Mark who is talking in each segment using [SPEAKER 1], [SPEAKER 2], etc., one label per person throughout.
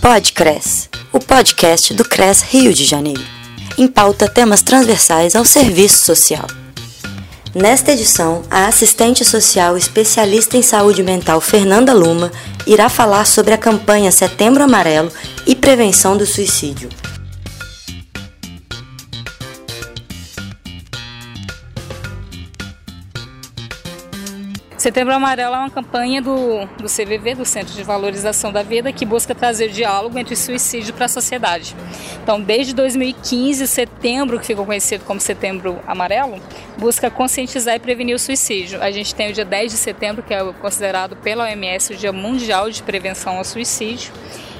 [SPEAKER 1] Podcres, o podcast do CRES Rio de Janeiro. Em pauta temas transversais ao serviço social. Nesta edição, a assistente social especialista em saúde mental Fernanda Luma irá falar sobre a campanha Setembro Amarelo e prevenção do suicídio.
[SPEAKER 2] Setembro Amarelo é uma campanha do, do CVV, do Centro de Valorização da Vida, que busca trazer diálogo entre suicídio para a sociedade. Então, desde 2015, setembro, que ficou conhecido como Setembro Amarelo, busca conscientizar e prevenir o suicídio. A gente tem o dia 10 de setembro, que é considerado pela OMS o Dia Mundial de Prevenção ao Suicídio.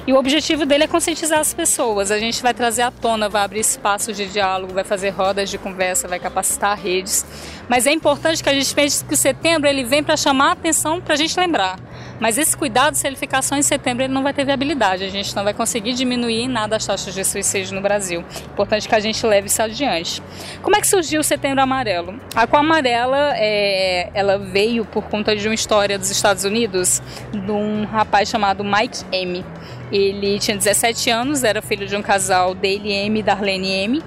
[SPEAKER 2] E o objetivo dele é conscientizar as pessoas. A gente vai trazer à tona, vai abrir espaços de diálogo, vai fazer rodas de conversa, vai capacitar redes. Mas é importante que a gente pense que o setembro ele vem para chamar a atenção para a gente lembrar. Mas esse cuidado, se ele ficar só em setembro, ele não vai ter viabilidade. A gente não vai conseguir diminuir em nada as taxas de suicídio no Brasil. Importante que a gente leve isso adiante. Como é que surgiu o Setembro Amarelo? A Cor Amarela, é, ela veio por conta de uma história dos Estados Unidos de um rapaz chamado Mike M. Ele tinha 17 anos, era filho de um casal, Dale M e Darlene M,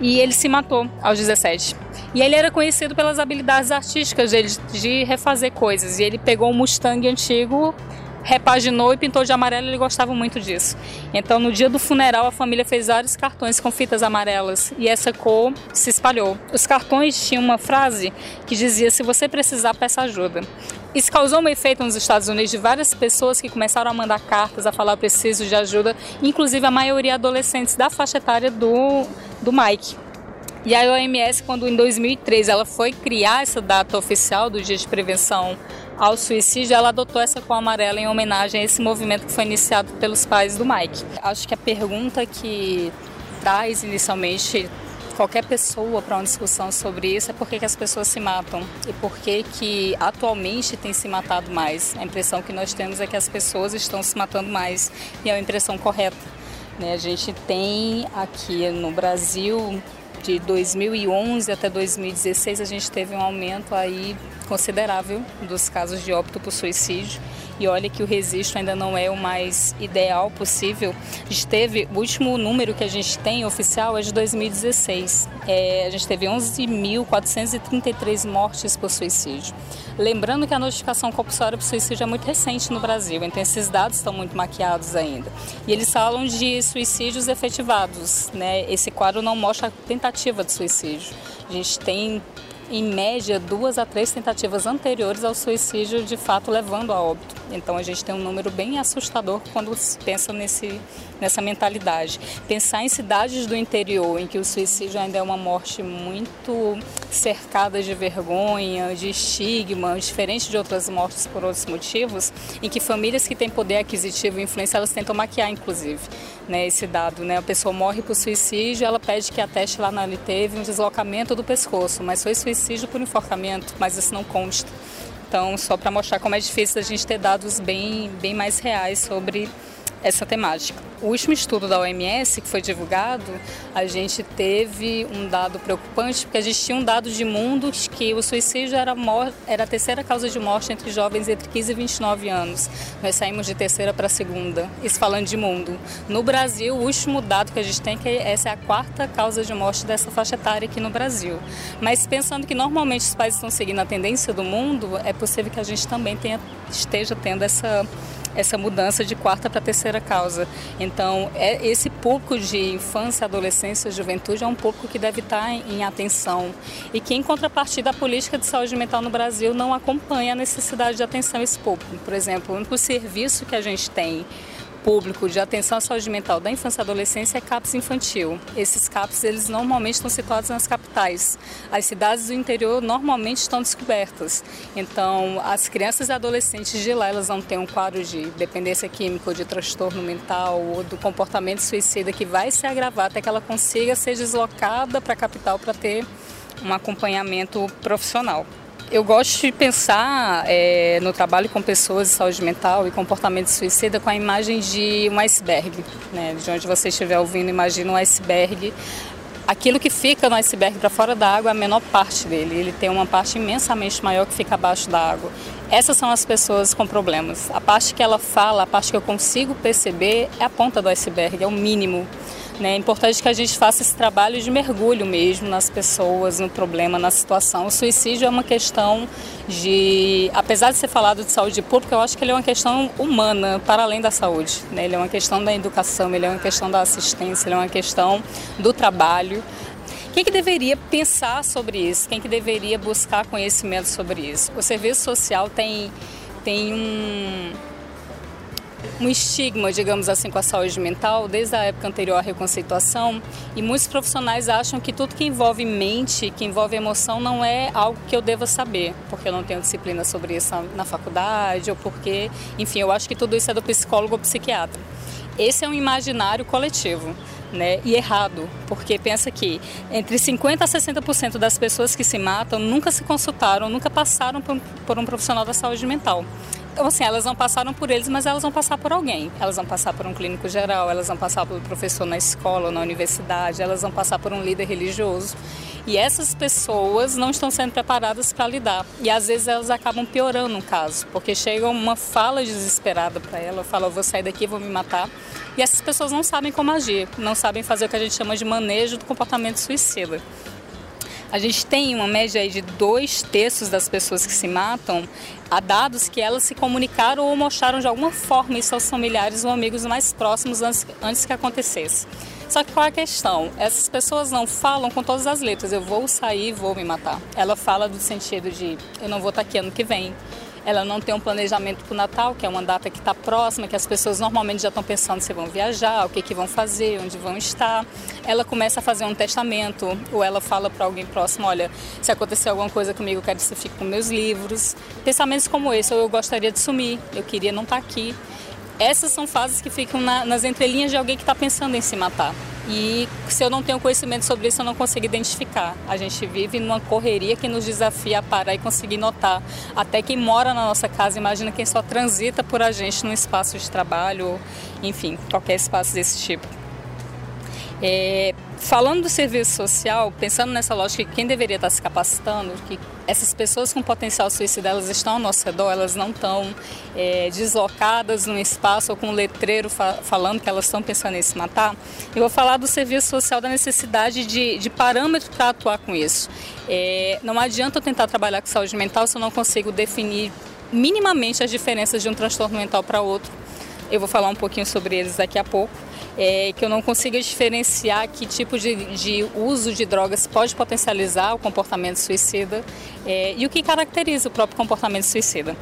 [SPEAKER 2] e ele se matou aos 17. E ele era conhecido pelas habilidades artísticas dele de refazer coisas. E ele pegou um Mustang antigo, repaginou e pintou de amarelo, ele gostava muito disso. Então, no dia do funeral, a família fez vários cartões com fitas amarelas e essa cor se espalhou. Os cartões tinham uma frase que dizia: Se você precisar, peça ajuda. Isso causou um efeito nos Estados Unidos de várias pessoas que começaram a mandar cartas, a falar preciso de ajuda, inclusive a maioria adolescentes da faixa etária do, do Mike. E a OMS, quando em 2003 ela foi criar essa data oficial do Dia de Prevenção ao Suicídio, ela adotou essa cor amarela em homenagem a esse movimento que foi iniciado pelos pais do Mike. Acho que a pergunta que traz inicialmente qualquer pessoa para uma discussão sobre isso é por que, as pessoas se matam e por que, que atualmente tem se matado mais. A impressão que nós temos é que as pessoas estão se matando mais e é uma impressão correta. Né? A gente tem aqui no Brasil de 2011 até 2016 a gente teve um aumento aí considerável dos casos de óbito por suicídio e olha que o registro ainda não é o mais ideal possível. A gente teve, o último número que a gente tem oficial é de 2016. É, a gente teve 11.433 mortes por suicídio. Lembrando que a notificação compulsória por suicídio é muito recente no Brasil, então esses dados estão muito maquiados ainda. E eles falam de suicídios efetivados, né? Esse quadro não mostra a tentativa de suicídio. A gente tem em média, duas a três tentativas anteriores ao suicídio de fato levando a óbito. Então a gente tem um número bem assustador quando se pensa nesse, nessa mentalidade. Pensar em cidades do interior, em que o suicídio ainda é uma morte muito cercada de vergonha, de estigma, diferente de outras mortes por outros motivos, em que famílias que têm poder aquisitivo e influência, elas tentam maquiar, inclusive, né, esse dado. Né? A pessoa morre por suicídio, ela pede que ateste lá na teve um deslocamento do pescoço, mas foi suicídio por enforcamento, mas isso não consta. Então, só para mostrar como é difícil a gente ter dados bem, bem mais reais sobre essa temática. O último estudo da OMS que foi divulgado, a gente teve um dado preocupante, porque a gente tinha um dado de mundo que o suicídio era, era a terceira causa de morte entre jovens entre 15 e 29 anos. Nós saímos de terceira para segunda, isso falando de mundo. No Brasil, o último dado que a gente tem é que essa é a quarta causa de morte dessa faixa etária aqui no Brasil. Mas pensando que normalmente os países estão seguindo a tendência do mundo, é possível que a gente também tenha, esteja tendo essa essa mudança de quarta para terceira causa. Então, é, esse público de infância, adolescência, juventude é um público que deve estar em, em atenção e que, em contrapartida, a política de saúde mental no Brasil não acompanha a necessidade de atenção a esse público. Por exemplo, o único serviço que a gente tem público de atenção à saúde mental da infância e adolescência é CAPS infantil. Esses CAPS, eles normalmente estão situados nas capitais. As cidades do interior normalmente estão descobertas. Então, as crianças e adolescentes de lá, elas não têm um quadro de dependência química ou de transtorno mental ou do comportamento suicida que vai se agravar até que ela consiga ser deslocada para a capital para ter um acompanhamento profissional. Eu gosto de pensar é, no trabalho com pessoas de saúde mental e comportamento suicida com a imagem de um iceberg. Né? De onde você estiver ouvindo, imagina um iceberg. Aquilo que fica no iceberg para fora da água é a menor parte dele. Ele tem uma parte imensamente maior que fica abaixo da água. Essas são as pessoas com problemas. A parte que ela fala, a parte que eu consigo perceber é a ponta do iceberg, é o mínimo. Né? É importante que a gente faça esse trabalho de mergulho mesmo nas pessoas, no problema, na situação. O suicídio é uma questão de, apesar de ser falado de saúde pública, eu acho que ele é uma questão humana, para além da saúde. Né? Ele é uma questão da educação, ele é uma questão da assistência, ele é uma questão do trabalho. Quem que deveria pensar sobre isso? Quem que deveria buscar conhecimento sobre isso? O serviço social tem, tem um, um estigma, digamos assim, com a saúde mental desde a época anterior à reconceituação e muitos profissionais acham que tudo que envolve mente, que envolve emoção, não é algo que eu deva saber, porque eu não tenho disciplina sobre isso na faculdade ou porque, enfim, eu acho que tudo isso é do psicólogo ou psiquiatra. Esse é um imaginário coletivo. Né, e errado, porque pensa que entre 50% a 60% das pessoas que se matam nunca se consultaram, nunca passaram por, um profissional da saúde mental. Então, assim, elas não passaram por eles, mas elas vão passar por alguém. Elas vão passar por um clínico geral, elas vão passar por um professor na escola, na universidade, elas vão passar por um líder religioso. E essas pessoas não estão sendo preparadas para lidar. E às vezes elas acabam piorando um caso, porque chega uma fala desesperada para ela, fala, eu vou sair daqui, vou me matar. E essas pessoas não sabem como agir, não sabem fazer o que a gente chama de manejo do comportamento suicida. A gente tem uma média aí de dois terços das pessoas que se matam, há dados que elas se comunicaram ou mostraram de alguma forma isso aos familiares ou amigos mais próximos antes, antes que acontecesse. Só que qual é a questão? Essas pessoas não falam com todas as letras, eu vou sair, vou me matar. Ela fala do sentido de eu não vou estar aqui ano que vem, ela não tem um planejamento para o Natal, que é uma data que está próxima, que as pessoas normalmente já estão pensando se vão viajar, o que, que vão fazer, onde vão estar. Ela começa a fazer um testamento, ou ela fala para alguém próximo: olha, se acontecer alguma coisa comigo, eu quero que você fique com meus livros. Pensamentos como esse, ou eu gostaria de sumir, eu queria não estar tá aqui. Essas são fases que ficam na, nas entrelinhas de alguém que está pensando em se matar. E se eu não tenho conhecimento sobre isso, eu não consigo identificar. A gente vive numa correria que nos desafia a parar e conseguir notar. Até quem mora na nossa casa, imagina quem só transita por a gente num espaço de trabalho, enfim, qualquer espaço desse tipo. É, falando do serviço social, pensando nessa lógica que quem deveria estar se capacitando, que essas pessoas com potencial suicida elas estão ao nosso redor, elas não estão é, deslocadas num espaço ou com um letreiro fa falando que elas estão pensando em se matar. Eu vou falar do serviço social, da necessidade de, de parâmetro para atuar com isso. É, não adianta eu tentar trabalhar com saúde mental se eu não consigo definir minimamente as diferenças de um transtorno mental para outro. Eu vou falar um pouquinho sobre eles daqui a pouco é, que eu não consiga diferenciar que tipo de, de, uso de drogas pode potencializar o comportamento suicida é, e o que caracteriza o próprio comportamento suicida.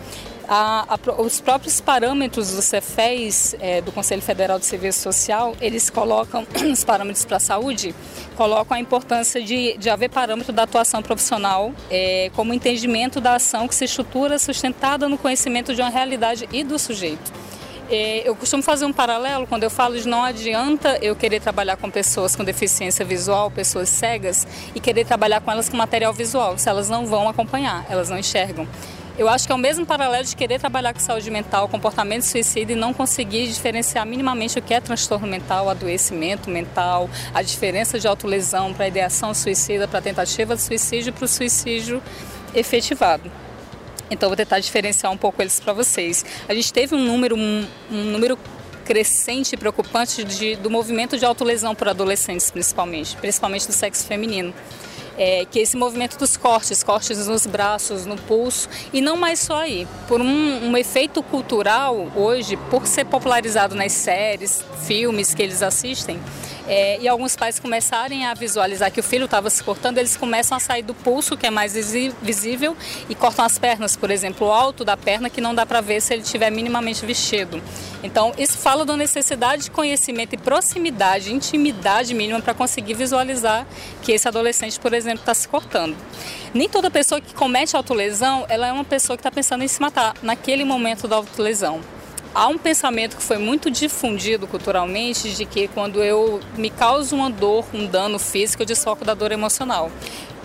[SPEAKER 2] A, a, os próprios parâmetros do CEFES, é, do Conselho Federal de Serviço Social, eles colocam, os parâmetros para a saúde, colocam a importância de, de haver parâmetro da atuação profissional é, como entendimento da ação que se estrutura sustentada no conhecimento de uma realidade e do sujeito. É, eu costumo fazer um paralelo quando eu falo de não adianta eu querer trabalhar com pessoas com deficiência visual, pessoas cegas, e querer trabalhar com elas com material visual, se elas não vão acompanhar, elas não enxergam. Eu acho que é o mesmo paralelo de querer trabalhar com saúde mental, comportamento suicida e não conseguir diferenciar minimamente o que é transtorno mental, adoecimento mental, a diferença de autolesão para ideação suicida, para tentativa de suicídio para o suicídio efetivado. Então vou tentar diferenciar um pouco eles para vocês. A gente teve um número, um, um número crescente e preocupante de, do movimento de autolesão por adolescentes, principalmente, principalmente do sexo feminino. É, que é esse movimento dos cortes, cortes nos braços, no pulso, e não mais só aí. Por um, um efeito cultural hoje, por ser popularizado nas séries, filmes que eles assistem, é, e alguns pais começarem a visualizar que o filho estava se cortando, eles começam a sair do pulso, que é mais visível, e cortam as pernas, por exemplo, o alto da perna, que não dá para ver se ele estiver minimamente vestido. Então, isso fala da necessidade de conhecimento e proximidade, intimidade mínima para conseguir visualizar que esse adolescente, por exemplo, está se cortando. Nem toda pessoa que comete autolesão, ela é uma pessoa que está pensando em se matar naquele momento da autolesão há um pensamento que foi muito difundido culturalmente de que quando eu me causo uma dor, um dano físico, eu desfoco da dor emocional.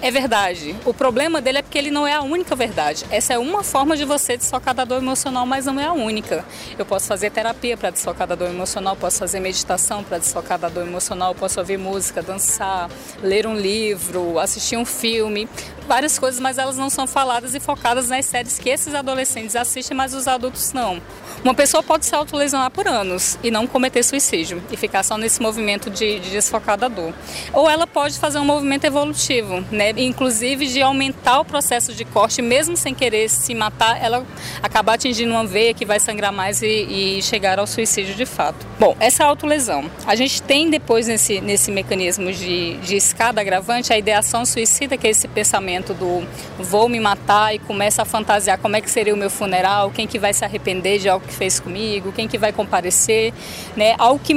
[SPEAKER 2] É verdade. O problema dele é porque ele não é a única verdade. Essa é uma forma de você desfocar da dor emocional, mas não é a única. Eu posso fazer terapia para desfocar da dor emocional, posso fazer meditação para desfocar da dor emocional, posso ouvir música, dançar, ler um livro, assistir um filme, várias coisas, mas elas não são faladas e focadas nas séries que esses adolescentes assistem, mas os adultos não. Uma pessoa pode se autolesionar por anos e não cometer suicídio e ficar só nesse movimento de, de desfocar da dor. Ou ela pode fazer um movimento evolutivo, né? inclusive de aumentar o processo de corte, mesmo sem querer se matar, ela acabar atingindo uma veia que vai sangrar mais e, e chegar ao suicídio de fato. Bom, essa autolesão. A gente tem depois nesse, nesse mecanismo de, de escada agravante a ideação suicida, que é esse pensamento do vou me matar e começa a fantasiar como é que seria o meu funeral, quem que vai se arrepender de algo que fez comigo, quem que vai comparecer, né? Algo que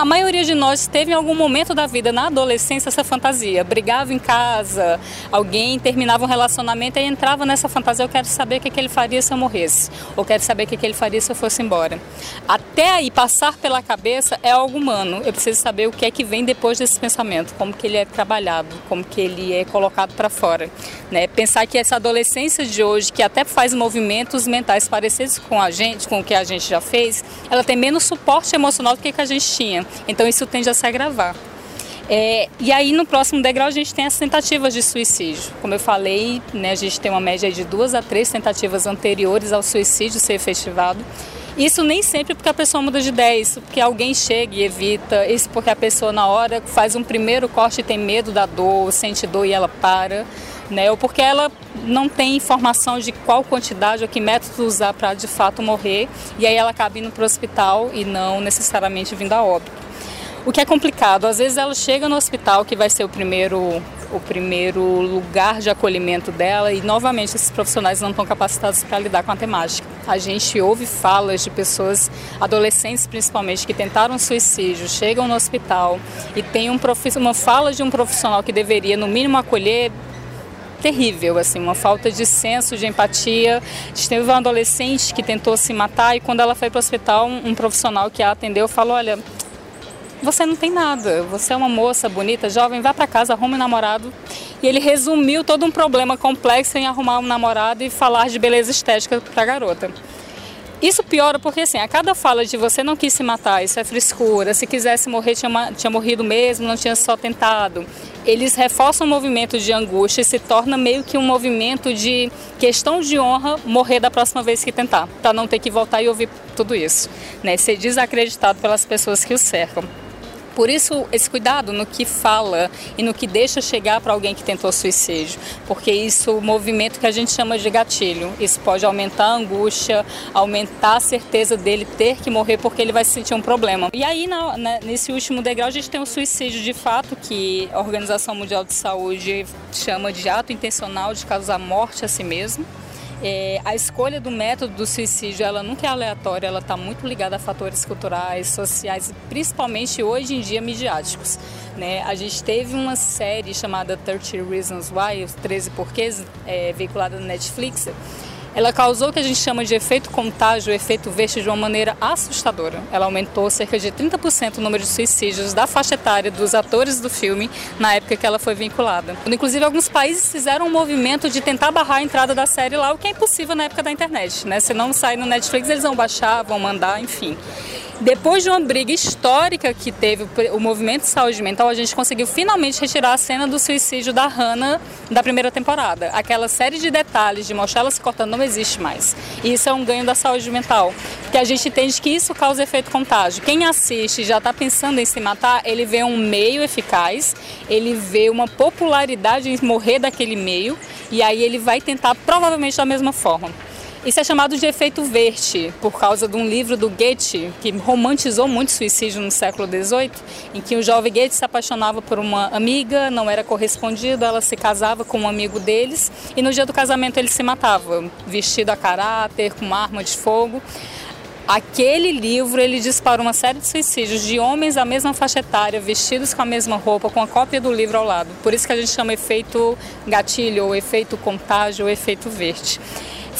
[SPEAKER 2] a maioria de nós teve em algum momento da vida, na adolescência, essa fantasia. Brigava em casa, alguém terminava um relacionamento e entrava nessa fantasia. Eu quero saber o que, que ele faria se eu morresse. Ou quero saber o que, que ele faria se eu fosse embora. Até aí, passar pela cabeça é algo humano. Eu preciso saber o que é que vem depois desse pensamento, como que ele é trabalhado, como que ele é colocado para fora. Né? Pensar que essa adolescência de hoje, que até faz movimentos mentais parecidos com a gente, com o que a gente já fez, ela tem menos suporte emocional do que, que a gente tinha. Então isso tende a se agravar. É, e aí no próximo degrau a gente tem as tentativas de suicídio. Como eu falei, né, a gente tem uma média de duas a três tentativas anteriores ao suicídio ser efetivado. Isso nem sempre porque a pessoa muda de ideia, isso porque alguém chega e evita, isso porque a pessoa na hora faz um primeiro corte e tem medo da dor, sente dor e ela para, né? Ou porque ela não tem informação de qual quantidade ou que método usar para de fato morrer e aí ela acaba indo para o hospital e não necessariamente vindo a óbito. O que é complicado, às vezes ela chega no hospital, que vai ser o primeiro, o primeiro lugar de acolhimento dela, e novamente esses profissionais não estão capacitados para lidar com a temática. A gente ouve falas de pessoas, adolescentes principalmente, que tentaram suicídio, chegam no hospital e tem um uma fala de um profissional que deveria, no mínimo, acolher terrível, assim, uma falta de senso de empatia. A gente teve uma adolescente que tentou se matar e quando ela foi para o hospital, um, um profissional que a atendeu falou, olha, você não tem nada. Você é uma moça bonita, jovem, vá para casa, arrume um namorado. E ele resumiu todo um problema complexo em arrumar um namorado e falar de beleza estética para a garota. Isso piora porque, assim, a cada fala de você não quis se matar, isso é frescura, se quisesse morrer, tinha, tinha morrido mesmo, não tinha só tentado. Eles reforçam o movimento de angústia e se torna meio que um movimento de questão de honra morrer da próxima vez que tentar, para não ter que voltar e ouvir tudo isso, né? Ser desacreditado pelas pessoas que o cercam. Por isso, esse cuidado no que fala e no que deixa chegar para alguém que tentou suicídio, porque isso é um movimento que a gente chama de gatilho. Isso pode aumentar a angústia, aumentar a certeza dele ter que morrer porque ele vai sentir um problema. E aí, na, na, nesse último degrau, a gente tem o suicídio de fato, que a Organização Mundial de Saúde chama de ato intencional de causar morte a si mesmo. É, a escolha do método do suicídio ela nunca é aleatória, ela está muito ligada a fatores culturais, sociais, principalmente hoje em dia midiáticos. Né? A gente teve uma série chamada 30 Reasons Why, os 13 porquês, é, veiculada no Netflix, ela causou o que a gente chama de efeito contágio, efeito verde de uma maneira assustadora. Ela aumentou cerca de 30% o número de suicídios da faixa etária dos atores do filme na época que ela foi vinculada. Inclusive, alguns países fizeram um movimento de tentar barrar a entrada da série lá, o que é impossível na época da internet. Né? Se não sair no Netflix, eles vão baixar, vão mandar, enfim. Depois de uma briga histórica que teve o movimento de saúde mental, a gente conseguiu finalmente retirar a cena do suicídio da Hannah da primeira temporada. Aquela série de detalhes de mostrar ela se cortando não existe mais. E isso é um ganho da saúde mental, porque a gente entende que isso causa efeito contágio. Quem assiste e já está pensando em se matar, ele vê um meio eficaz, ele vê uma popularidade em morrer daquele meio, e aí ele vai tentar provavelmente da mesma forma. Isso é chamado de efeito Verte, por causa de um livro do Goethe, que romantizou muito o suicídio no século XVIII, em que o jovem Goethe se apaixonava por uma amiga, não era correspondido, ela se casava com um amigo deles, e no dia do casamento ele se matava, vestido a caráter, com uma arma de fogo. Aquele livro ele dispara uma série de suicídios de homens da mesma faixa etária, vestidos com a mesma roupa, com a cópia do livro ao lado. Por isso que a gente chama efeito gatilho, ou efeito contágio, ou efeito verde.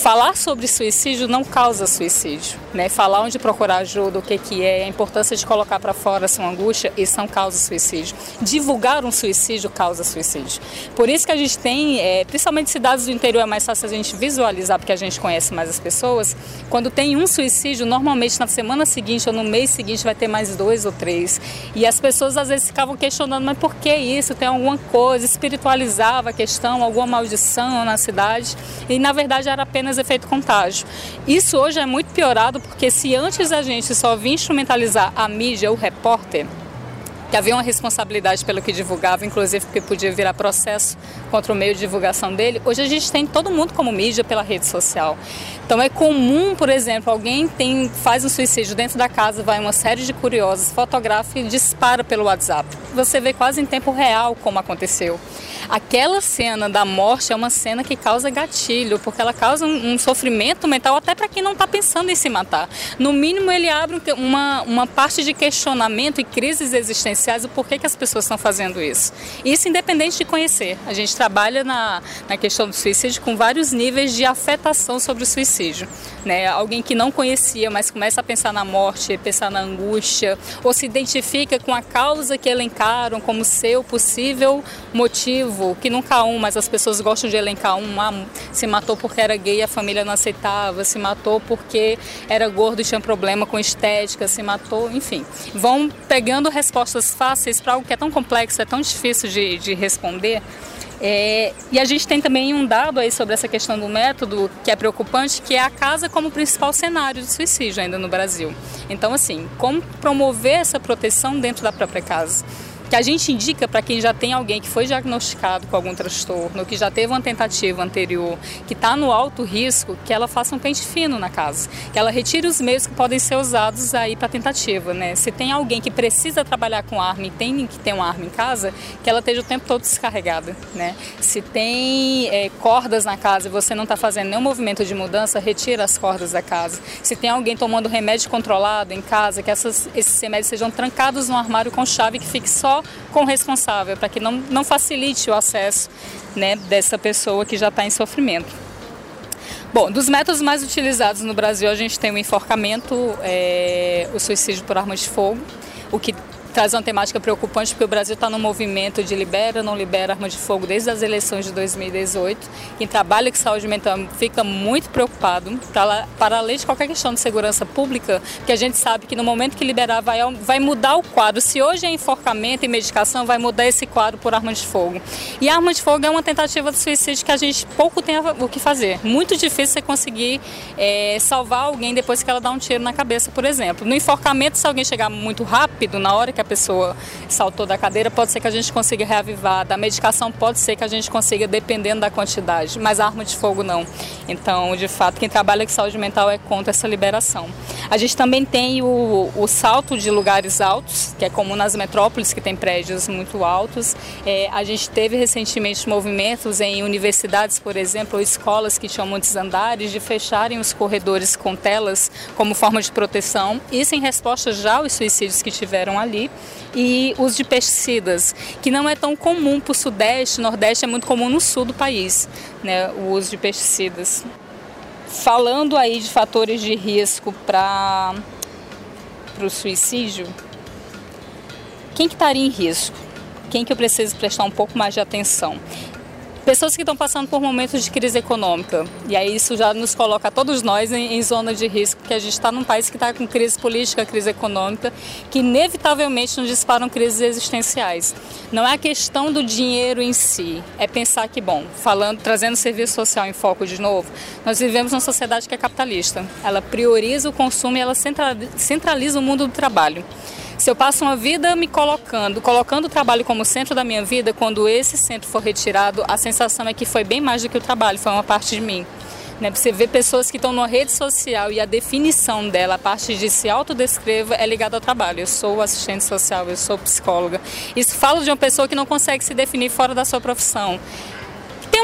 [SPEAKER 2] Falar sobre suicídio não causa suicídio, né? Falar onde procurar ajuda, o que que é, a importância de colocar para fora a sua angústia, isso não causa suicídio. Divulgar um suicídio causa suicídio. Por isso que a gente tem, é, principalmente cidades do interior, é mais fácil a gente visualizar porque a gente conhece mais as pessoas. Quando tem um suicídio, normalmente na semana seguinte ou no mês seguinte vai ter mais dois ou três. E as pessoas às vezes ficavam questionando, mas por que isso? Tem alguma coisa? Espiritualizava a questão, alguma maldição na cidade. E na verdade era apenas efeito contágio. Isso hoje é muito piorado porque se antes a gente só vinha instrumentalizar a mídia, o repórter, que havia uma responsabilidade pelo que divulgava, inclusive porque podia virar processo contra o meio de divulgação dele. Hoje a gente tem todo mundo como mídia pela rede social. Então é comum, por exemplo, alguém tem, faz um suicídio dentro da casa, vai uma série de curiosos, fotografa e dispara pelo WhatsApp. Você vê quase em tempo real como aconteceu. Aquela cena da morte é uma cena que causa gatilho, porque ela causa um, um sofrimento mental até para quem não está pensando em se matar. No mínimo, ele abre uma, uma parte de questionamento e crises existenciais do porquê que as pessoas estão fazendo isso. Isso independente de conhecer. A gente trabalha na, na questão do suicídio com vários níveis de afetação sobre o suicídio. Né? Alguém que não conhecia, mas começa a pensar na morte, pensar na angústia, ou se identifica com a causa que elencaram como seu possível motivo que nunca há um, mas as pessoas gostam de elencar um. Ah, se matou porque era gay, a família não aceitava, se matou porque era gordo e tinha problema com estética, se matou, enfim. Vão pegando respostas fáceis para algo que é tão complexo, é tão difícil de, de responder. É, e a gente tem também um dado aí sobre essa questão do método que é preocupante, que é a casa como principal cenário de suicídio ainda no Brasil. Então, assim, como promover essa proteção dentro da própria casa? Que a gente indica para quem já tem alguém que foi diagnosticado com algum transtorno, que já teve uma tentativa anterior, que está no alto risco, que ela faça um pente fino na casa, que ela retire os meios que podem ser usados aí para tentativa, né? Se tem alguém que precisa trabalhar com arma e tem que ter uma arma em casa, que ela esteja o tempo todo descarregada, né? Se tem é, cordas na casa e você não está fazendo nenhum movimento de mudança, retira as cordas da casa. Se tem alguém tomando remédio controlado em casa, que essas, esses remédios sejam trancados no armário com chave que fique só com o responsável, para que não, não facilite o acesso né, dessa pessoa que já está em sofrimento. Bom, dos métodos mais utilizados no Brasil, a gente tem o enforcamento, é, o suicídio por arma de fogo, o que traz uma temática preocupante porque o Brasil está no movimento de libera, não libera arma de fogo desde as eleições de 2018. Quem trabalha com saúde mental fica muito preocupado para, para além de qualquer questão de segurança pública, que a gente sabe que no momento que liberar vai, vai mudar o quadro. Se hoje é enforcamento e medicação, vai mudar esse quadro por arma de fogo. E arma de fogo é uma tentativa de suicídio que a gente pouco tem o que fazer. Muito difícil você conseguir é, salvar alguém depois que ela dá um tiro na cabeça, por exemplo. No enforcamento, se alguém chegar muito rápido, na hora que que a pessoa saltou da cadeira, pode ser que a gente consiga reavivar. Da medicação pode ser que a gente consiga, dependendo da quantidade, mas arma de fogo não. Então, de fato, quem trabalha com saúde mental é contra essa liberação. A gente também tem o, o salto de lugares altos, que é comum nas metrópoles, que tem prédios muito altos. É, a gente teve recentemente movimentos em universidades, por exemplo, ou escolas que tinham muitos andares, de fecharem os corredores com telas como forma de proteção. Isso em resposta já aos suicídios que tiveram ali e uso de pesticidas, que não é tão comum para o Sudeste, Nordeste, é muito comum no Sul do país, né, o uso de pesticidas. Falando aí de fatores de risco para o suicídio, quem que estaria em risco? Quem que eu preciso prestar um pouco mais de atenção? Pessoas que estão passando por momentos de crise econômica. E aí isso já nos coloca todos nós em, em zona de risco, porque a gente está num país que está com crise política, crise econômica, que inevitavelmente nos disparam crises existenciais. Não é a questão do dinheiro em si, é pensar que, bom, falando, trazendo serviço social em foco de novo, nós vivemos numa sociedade que é capitalista. Ela prioriza o consumo e ela centraliza o mundo do trabalho. Se eu passo uma vida me colocando, colocando o trabalho como centro da minha vida, quando esse centro for retirado, a sensação é que foi bem mais do que o trabalho, foi uma parte de mim. Né? Você vê pessoas que estão numa rede social e a definição dela, a parte de se autodescreva, é ligada ao trabalho. Eu sou assistente social, eu sou psicóloga. Isso fala de uma pessoa que não consegue se definir fora da sua profissão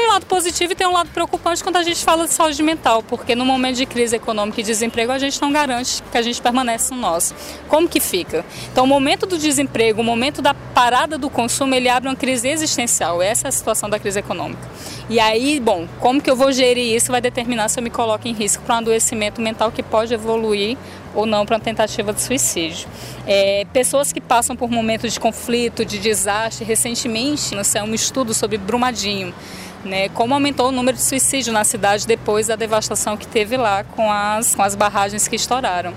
[SPEAKER 2] um lado positivo e tem um lado preocupante quando a gente fala de saúde mental, porque no momento de crise econômica e desemprego a gente não garante que a gente permanece no nosso. Como que fica? Então, o momento do desemprego, o momento da parada do consumo, ele abre uma crise existencial. Essa é a situação da crise econômica. E aí, bom, como que eu vou gerir isso vai determinar se eu me coloco em risco para um adoecimento mental que pode evoluir ou não para uma tentativa de suicídio. É, pessoas que passam por momentos de conflito, de desastre, recentemente, no céu, um estudo sobre Brumadinho, né, como aumentou o número de suicídios na cidade depois da devastação que teve lá com as, com as barragens que estouraram.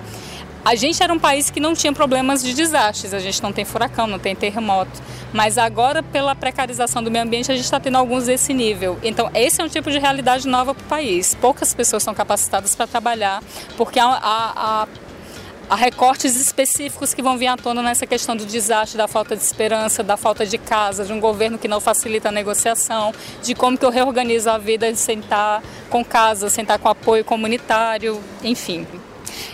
[SPEAKER 2] A gente era um país que não tinha problemas de desastres, a gente não tem furacão, não tem terremoto, mas agora, pela precarização do meio ambiente, a gente está tendo alguns desse nível. Então, esse é um tipo de realidade nova para o país. Poucas pessoas são capacitadas para trabalhar, porque a, a, a há recortes específicos que vão vir à tona nessa questão do desastre, da falta de esperança, da falta de casa, de um governo que não facilita a negociação, de como que eu reorganizo a vida de sentar com casa, sentar com apoio comunitário, enfim.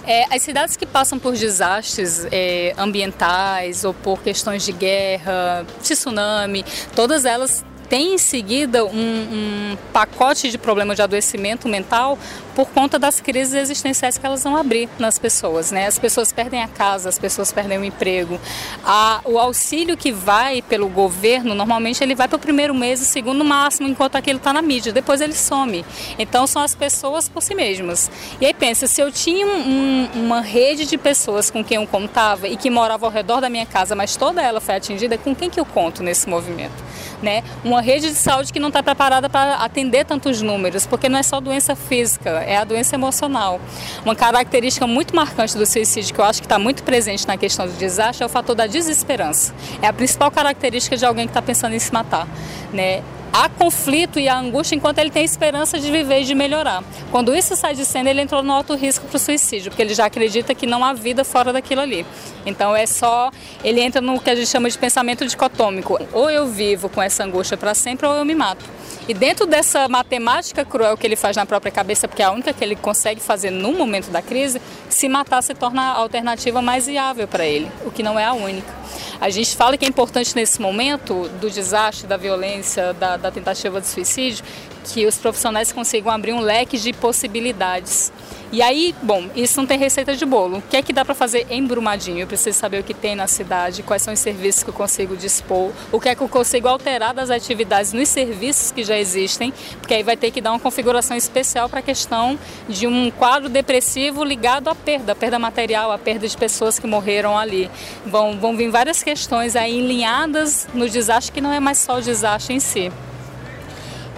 [SPEAKER 2] É, as cidades que passam por desastres é, ambientais ou por questões de guerra, tsunami, todas elas têm em seguida um, um pacote de problemas de adoecimento mental por conta das crises existenciais que elas vão abrir nas pessoas, né? As pessoas perdem a casa, as pessoas perdem o emprego. A, o auxílio que vai pelo governo, normalmente ele vai para o primeiro mês, o segundo máximo, enquanto aquilo está na mídia. Depois ele some. Então são as pessoas por si mesmas. E aí pensa, se eu tinha um, uma rede de pessoas com quem eu contava e que morava ao redor da minha casa, mas toda ela foi atingida, com quem que eu conto nesse movimento? Né? Uma rede de saúde que não está preparada para atender tantos números, porque não é só doença física, é a doença emocional. Uma característica muito marcante do suicídio, que eu acho que está muito presente na questão do desastre, é o fator da desesperança. É a principal característica de alguém que está pensando em se matar. Né? há conflito e há angústia enquanto ele tem esperança de viver e de melhorar. Quando isso sai de cena, ele entrou no alto risco para o suicídio, porque ele já acredita que não há vida fora daquilo ali. Então é só, ele entra no que a gente chama de pensamento dicotômico. Ou eu vivo com essa angústia para sempre ou eu me mato. E dentro dessa matemática cruel que ele faz na própria cabeça, porque é a única que ele consegue fazer no momento da crise, se matar se torna a alternativa mais viável para ele, o que não é a única. A gente fala que é importante nesse momento do desastre, da violência, da, da tentativa de suicídio, que os profissionais consigam abrir um leque de possibilidades. E aí, bom, isso não tem receita de bolo. O que é que dá para fazer em Brumadinho? Eu preciso saber o que tem na cidade, quais são os serviços que eu consigo dispor, o que é que eu consigo alterar das atividades nos serviços que já existem, porque aí vai ter que dar uma configuração especial para a questão de um quadro depressivo ligado à perda, à perda material, à perda de pessoas que morreram ali. Vão, vão vir várias questões aí enlinhadas no desastre que não é mais só o desastre em si.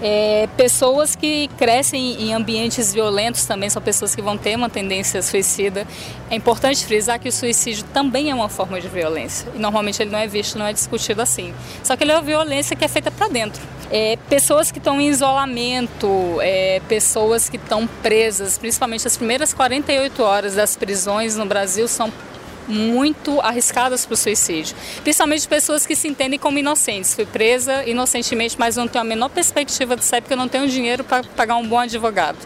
[SPEAKER 2] É, pessoas que crescem em ambientes violentos também são pessoas que vão ter uma tendência suicida. É importante frisar que o suicídio também é uma forma de violência e normalmente ele não é visto, não é discutido assim. Só que ele é uma violência que é feita para dentro. É, pessoas que estão em isolamento, é, pessoas que estão presas, principalmente as primeiras 48 horas das prisões no Brasil são muito arriscadas para o suicídio. Principalmente pessoas que se entendem como inocentes. Fui presa inocentemente, mas não tenho a menor perspectiva de sair porque eu não tenho dinheiro para pagar um bom advogado.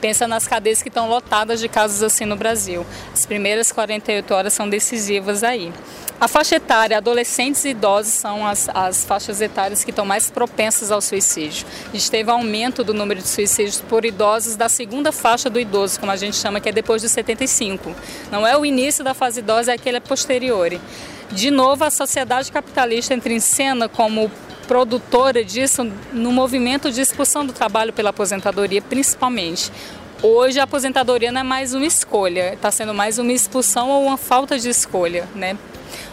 [SPEAKER 2] Pensa nas cadeias que estão lotadas de casos assim no Brasil. As primeiras 48 horas são decisivas aí. A faixa etária, adolescentes e idosos são as, as faixas etárias que estão mais propensas ao suicídio. A gente teve aumento do número de suicídios por idosos da segunda faixa do idoso, como a gente chama, que é depois dos 75. Não é o início da fase idosa, é aquele posterior. De novo, a sociedade capitalista entra em cena como produtora disso no movimento de expulsão do trabalho pela aposentadoria, principalmente. Hoje a aposentadoria não é mais uma escolha, está sendo mais uma expulsão ou uma falta de escolha, né?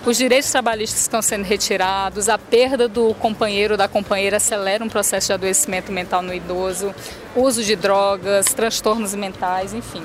[SPEAKER 2] Os direitos trabalhistas estão sendo retirados, a perda do companheiro ou da companheira acelera um processo de adoecimento mental no idoso, uso de drogas, transtornos mentais, enfim.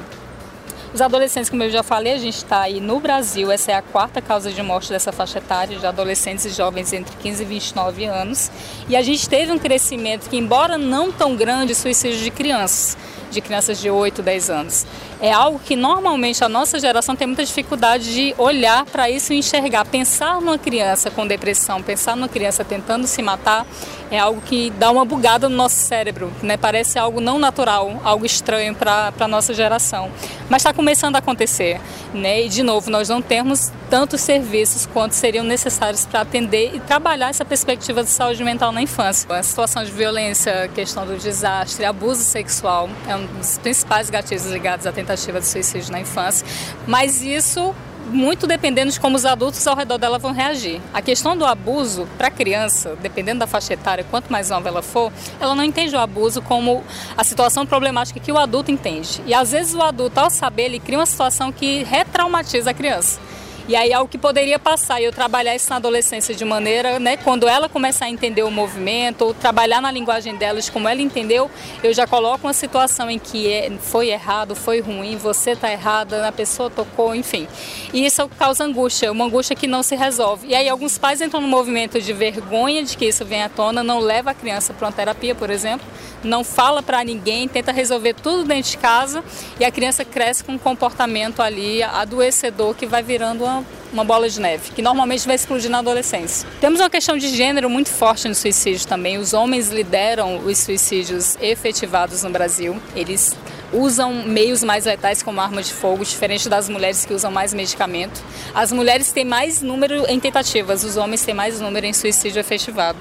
[SPEAKER 2] Os adolescentes, como eu já falei, a gente está aí no Brasil, essa é a quarta causa de morte dessa faixa etária de adolescentes e jovens entre 15 e 29 anos. E a gente teve um crescimento que, embora não tão grande, suicídio de crianças. De crianças de 8, 10 anos. É algo que normalmente a nossa geração tem muita dificuldade de olhar para isso e enxergar. Pensar numa criança com depressão, pensar numa criança tentando se matar, é algo que dá uma bugada no nosso cérebro, né? Parece algo não natural, algo estranho para a nossa geração. Mas está começando a acontecer, né? E de novo, nós não temos tantos serviços quanto seriam necessários para atender e trabalhar essa perspectiva de saúde mental na infância. A situação de violência, questão do desastre, abuso sexual é um dos principais gatilhos ligados à tentativa de suicídio na infância. Mas isso muito dependendo de como os adultos ao redor dela vão reagir. A questão do abuso para a criança, dependendo da faixa etária, quanto mais nova ela for, ela não entende o abuso como a situação problemática que o adulto entende. E às vezes o adulto, ao saber, ele cria uma situação que retraumatiza a criança. E aí algo que poderia passar e eu trabalhar isso na adolescência de maneira, né, quando ela começar a entender o movimento, ou trabalhar na linguagem delas como ela entendeu, eu já coloco uma situação em que é, foi errado, foi ruim, você está errada, a pessoa tocou, enfim. E isso causa angústia, uma angústia que não se resolve. E aí alguns pais entram no movimento de vergonha de que isso venha à tona, não leva a criança para uma terapia, por exemplo, não fala para ninguém, tenta resolver tudo dentro de casa e a criança cresce com um comportamento ali adoecedor que vai virando uma, uma bola de neve, que normalmente vai explodir na adolescência. Temos uma questão de gênero muito forte no suicídio também. Os homens lideram os suicídios efetivados no Brasil. Eles usam meios mais letais como arma de fogo, diferente das mulheres que usam mais medicamento. As mulheres têm mais número em tentativas, os homens têm mais número em suicídio efetivado.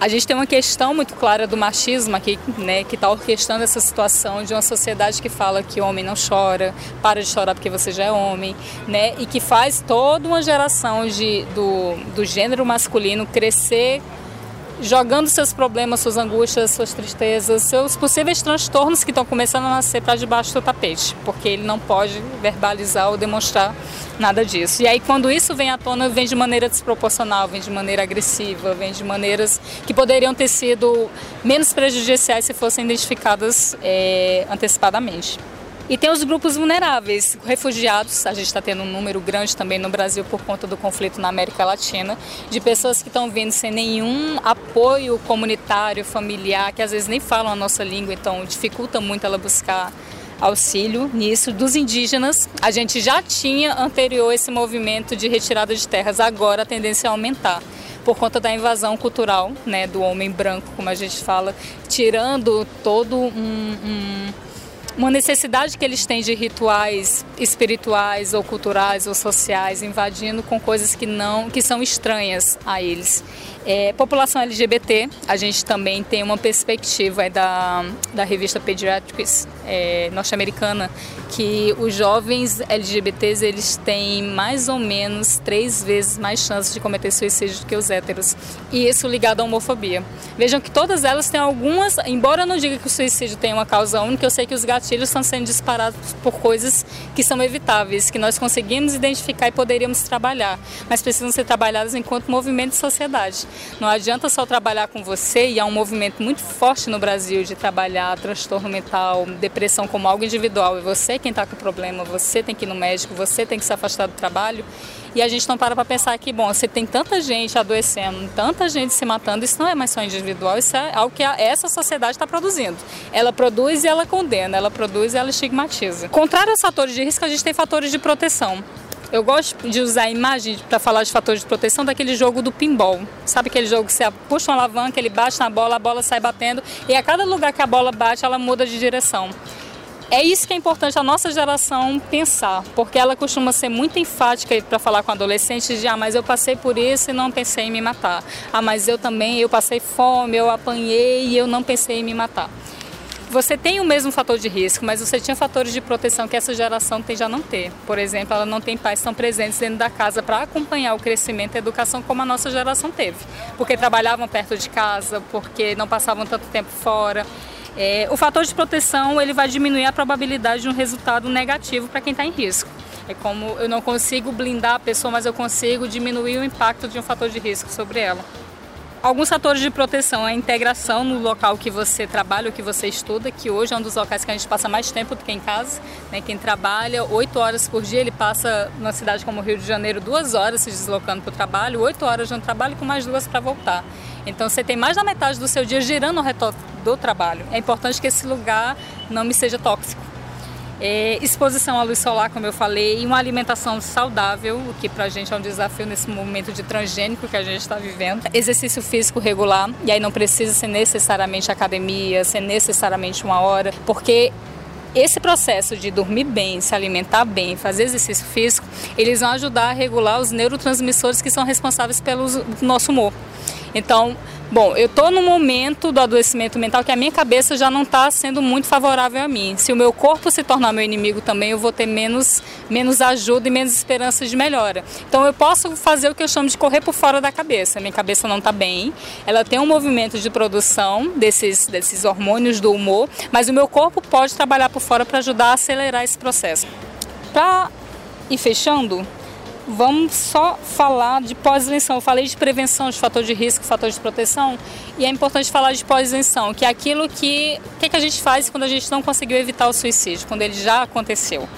[SPEAKER 2] A gente tem uma questão muito clara do machismo aqui, né, que está orquestrando essa situação de uma sociedade que fala que homem não chora, para de chorar porque você já é homem, né, e que faz toda uma geração de, do, do gênero masculino crescer jogando seus problemas, suas angústias, suas tristezas, seus possíveis transtornos que estão começando a nascer para debaixo do tapete, porque ele não pode verbalizar ou demonstrar nada disso. E aí quando isso vem à tona, vem de maneira desproporcional, vem de maneira agressiva, vem de maneiras que poderiam ter sido menos prejudiciais se fossem identificadas é, antecipadamente. E tem os grupos vulneráveis, refugiados, a gente está tendo um número grande também no Brasil por conta do conflito na América Latina, de pessoas que estão vindo sem nenhum apoio comunitário, familiar, que às vezes nem falam a nossa língua, então dificulta muito ela buscar auxílio nisso. Dos indígenas, a gente já tinha anterior esse movimento de retirada de terras, agora a tendência é aumentar por conta da invasão cultural né, do homem branco, como a gente fala, tirando todo um, um uma necessidade que eles têm de rituais espirituais ou culturais ou sociais, invadindo com coisas que não, que são estranhas a eles. É, população LGBT, a gente também tem uma perspectiva é da, da revista Pediatrics é, norte-americana que os jovens LGBTs eles têm mais ou menos três vezes mais chances de cometer suicídio do que os héteros. E isso ligado à homofobia. Vejam que todas elas têm algumas, embora eu não diga que o suicídio tem uma causa única, eu sei que os gatilhos estão sendo disparados por coisas que são evitáveis, que nós conseguimos identificar e poderíamos trabalhar, mas precisam ser trabalhadas enquanto movimento de sociedade. Não adianta só trabalhar com você, e há um movimento muito forte no Brasil de trabalhar transtorno mental, depressão como algo individual, e você quem está com problema, você tem que ir no médico, você tem que se afastar do trabalho. E a gente não para para pensar que, bom, você tem tanta gente adoecendo, tanta gente se matando, isso não é mais só individual, isso é algo que essa sociedade está produzindo. Ela produz e ela condena, ela produz e ela estigmatiza. Contrário aos fatores de risco, a gente tem fatores de proteção. Eu gosto de usar a imagem para falar de fatores de proteção daquele jogo do pinball. Sabe aquele jogo que você puxa uma alavanca, ele bate na bola, a bola sai batendo e a cada lugar que a bola bate, ela muda de direção. É isso que é importante a nossa geração pensar, porque ela costuma ser muito enfática para falar com adolescentes de ah, mas eu passei por isso e não pensei em me matar. Ah, mas eu também, eu passei fome, eu apanhei e eu não pensei em me matar. Você tem o mesmo fator de risco, mas você tinha fatores de proteção que essa geração tem já não ter. Por exemplo, ela não tem pais tão presentes dentro da casa para acompanhar o crescimento e a educação como a nossa geração teve, porque trabalhavam perto de casa, porque não passavam tanto tempo fora. É, o fator de proteção ele vai diminuir a probabilidade de um resultado negativo para quem está em risco. É como eu não consigo blindar a pessoa, mas eu consigo diminuir o impacto de um fator de risco sobre ela. Alguns fatores de proteção, a integração no local que você trabalha, o que você estuda, que hoje é um dos locais que a gente passa mais tempo do que em casa. Né? Quem trabalha oito horas por dia, ele passa numa cidade como o Rio de Janeiro duas horas se deslocando para o trabalho, oito horas no trabalho com mais duas para voltar. Então você tem mais da metade do seu dia girando ao redor do trabalho. É importante que esse lugar não me seja tóxico. É, exposição à luz solar, como eu falei, e uma alimentação saudável, o que para a gente é um desafio nesse momento de transgênico que a gente está vivendo. Exercício físico regular, e aí não precisa ser necessariamente academia, ser necessariamente uma hora, porque esse processo de dormir bem, se alimentar bem, fazer exercício físico, eles vão ajudar a regular os neurotransmissores que são responsáveis pelo nosso humor. Então, Bom, eu estou no momento do adoecimento mental que a minha cabeça já não está sendo muito favorável a mim. Se o meu corpo se tornar meu inimigo também, eu vou ter menos, menos ajuda e menos esperança de melhora. Então eu posso fazer o que eu chamo de correr por fora da cabeça. Minha cabeça não está bem, ela tem um movimento de produção desses, desses hormônios do humor, mas o meu corpo pode trabalhar por fora para ajudar a acelerar esse processo. Para ir fechando, vamos só falar de pós-eleição. Eu falei de prevenção, de fator de risco, fator de proteção, e é importante falar de pós-eleição, que é aquilo que, que, que a gente faz quando a gente não conseguiu evitar o suicídio, quando ele já aconteceu.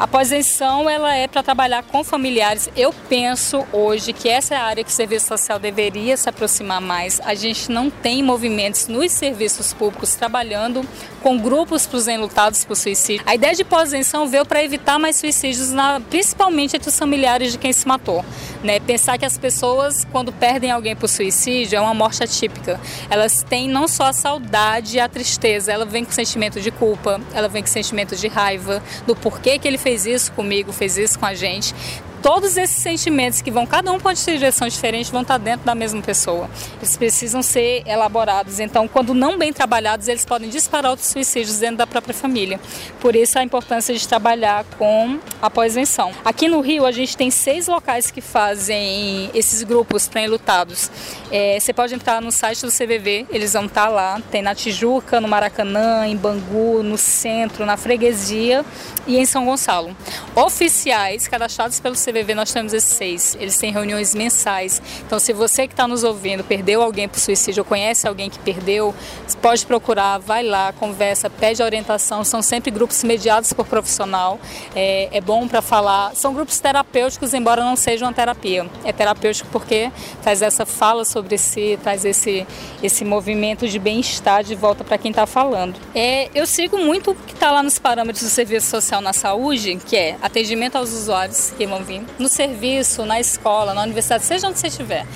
[SPEAKER 2] A pós-eleição ela é para trabalhar com familiares. Eu penso hoje que essa é a área que o serviço social deveria se aproximar mais. A gente não tem movimentos nos serviços públicos trabalhando com grupos para os enlutados por suicídio. A ideia de pós-eleição veio para evitar mais suicídios, na, principalmente entre os familiares de quem se matou. Né? Pensar que as pessoas, quando perdem alguém por suicídio, é uma morte atípica. Elas têm não só a saudade e a tristeza, ela vem com sentimento de culpa, ela vem com sentimento de raiva, do porquê que ele fez fez isso comigo, fez isso com a gente todos esses sentimentos que vão, cada um pode ter direção diferente, vão estar dentro da mesma pessoa. Eles precisam ser elaborados. Então, quando não bem trabalhados, eles podem disparar outros suicídios dentro da própria família. Por isso, a importância de trabalhar com a pós-venção. Aqui no Rio, a gente tem seis locais que fazem esses grupos para enlutados. É, você pode entrar no site do CVV, eles vão estar lá. Tem na Tijuca, no Maracanã, em Bangu, no centro, na Freguesia e em São Gonçalo. Oficiais cadastrados pelo CVV CVV nós temos esses seis. Eles têm reuniões mensais. Então, se você que está nos ouvindo perdeu alguém por suicídio ou conhece alguém que perdeu, pode procurar, vai lá, conversa, pede orientação. São sempre grupos mediados por profissional. É, é bom para falar. São grupos terapêuticos, embora não sejam uma terapia. É terapêutico porque traz essa fala sobre si, traz esse, esse movimento de bem-estar de volta para quem está falando. É, eu sigo muito o que está lá nos parâmetros do serviço social na saúde, que é atendimento aos usuários que vão vir no serviço, na escola, na universidade, seja onde você estiver.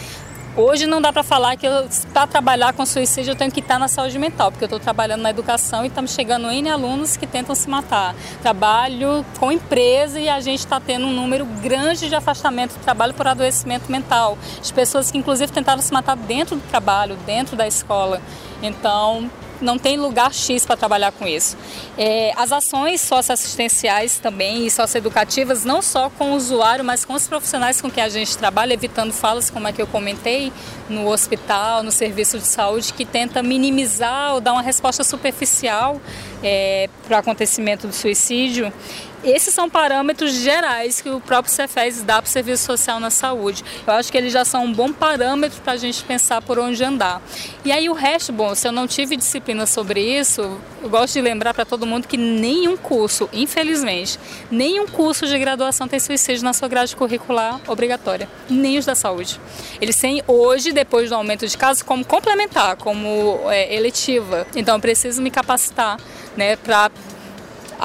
[SPEAKER 2] Hoje não dá para falar que para trabalhar com suicídio eu tenho que estar na saúde mental, porque eu estou trabalhando na educação e estamos chegando N alunos que tentam se matar. Trabalho com empresa e a gente está tendo um número grande de afastamento do trabalho por adoecimento mental, de pessoas que inclusive tentaram se matar dentro do trabalho, dentro da escola. Então, não tem lugar X para trabalhar com isso. É, as ações socioassistenciais também e socioeducativas, não só com o usuário, mas com os profissionais com que a gente trabalha, evitando falas como é que eu comentei no hospital, no serviço de saúde, que tenta minimizar ou dar uma resposta superficial é, para o acontecimento do suicídio. Esses são parâmetros gerais que o próprio Cefes dá para o serviço social na saúde. Eu acho que eles já são um bom parâmetro para a gente pensar por onde andar. E aí o resto, bom, se eu não tive disciplina sobre isso, eu gosto de lembrar para todo mundo que nenhum curso, infelizmente, nenhum curso de graduação tem suicídio na sua grade curricular obrigatória, nem os da saúde. Eles têm hoje, depois do aumento de casos, como complementar, como é, eletiva. Então eu preciso me capacitar né, para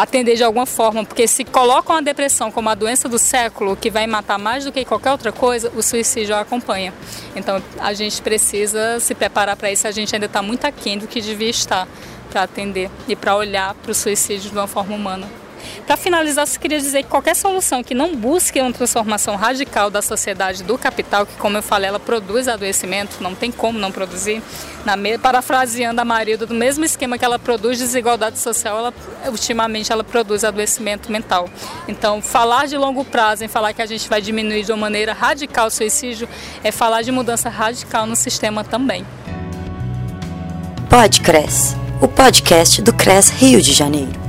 [SPEAKER 2] atender de alguma forma, porque se colocam a depressão como a doença do século, que vai matar mais do que qualquer outra coisa, o suicídio acompanha. Então a gente precisa se preparar para isso, a gente ainda está muito aquém do que devia estar para atender e para olhar para o suicídio de uma forma humana. Para finalizar, eu queria dizer que qualquer solução que não busque uma transformação radical da sociedade do capital, que como eu falei, ela produz adoecimento, não tem como não produzir, na me... parafraseando a Marilda, do mesmo esquema que ela produz desigualdade social, ela, ultimamente ela produz adoecimento mental. Então, falar de longo prazo, em falar que a gente vai diminuir de uma maneira radical o suicídio, é falar de mudança radical no sistema também.
[SPEAKER 1] Pode Cres, o podcast do Cres Rio de Janeiro.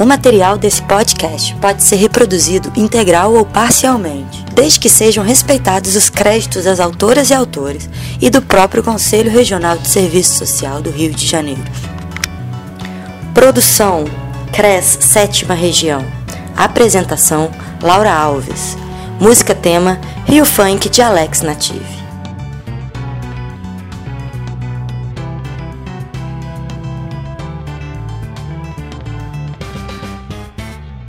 [SPEAKER 1] O material desse podcast pode ser reproduzido integral ou parcialmente, desde que sejam respeitados os créditos das autoras e autores e do próprio Conselho Regional de Serviço Social do Rio de Janeiro. Produção CRES Sétima Região. Apresentação Laura Alves. Música tema Rio Funk de Alex Native.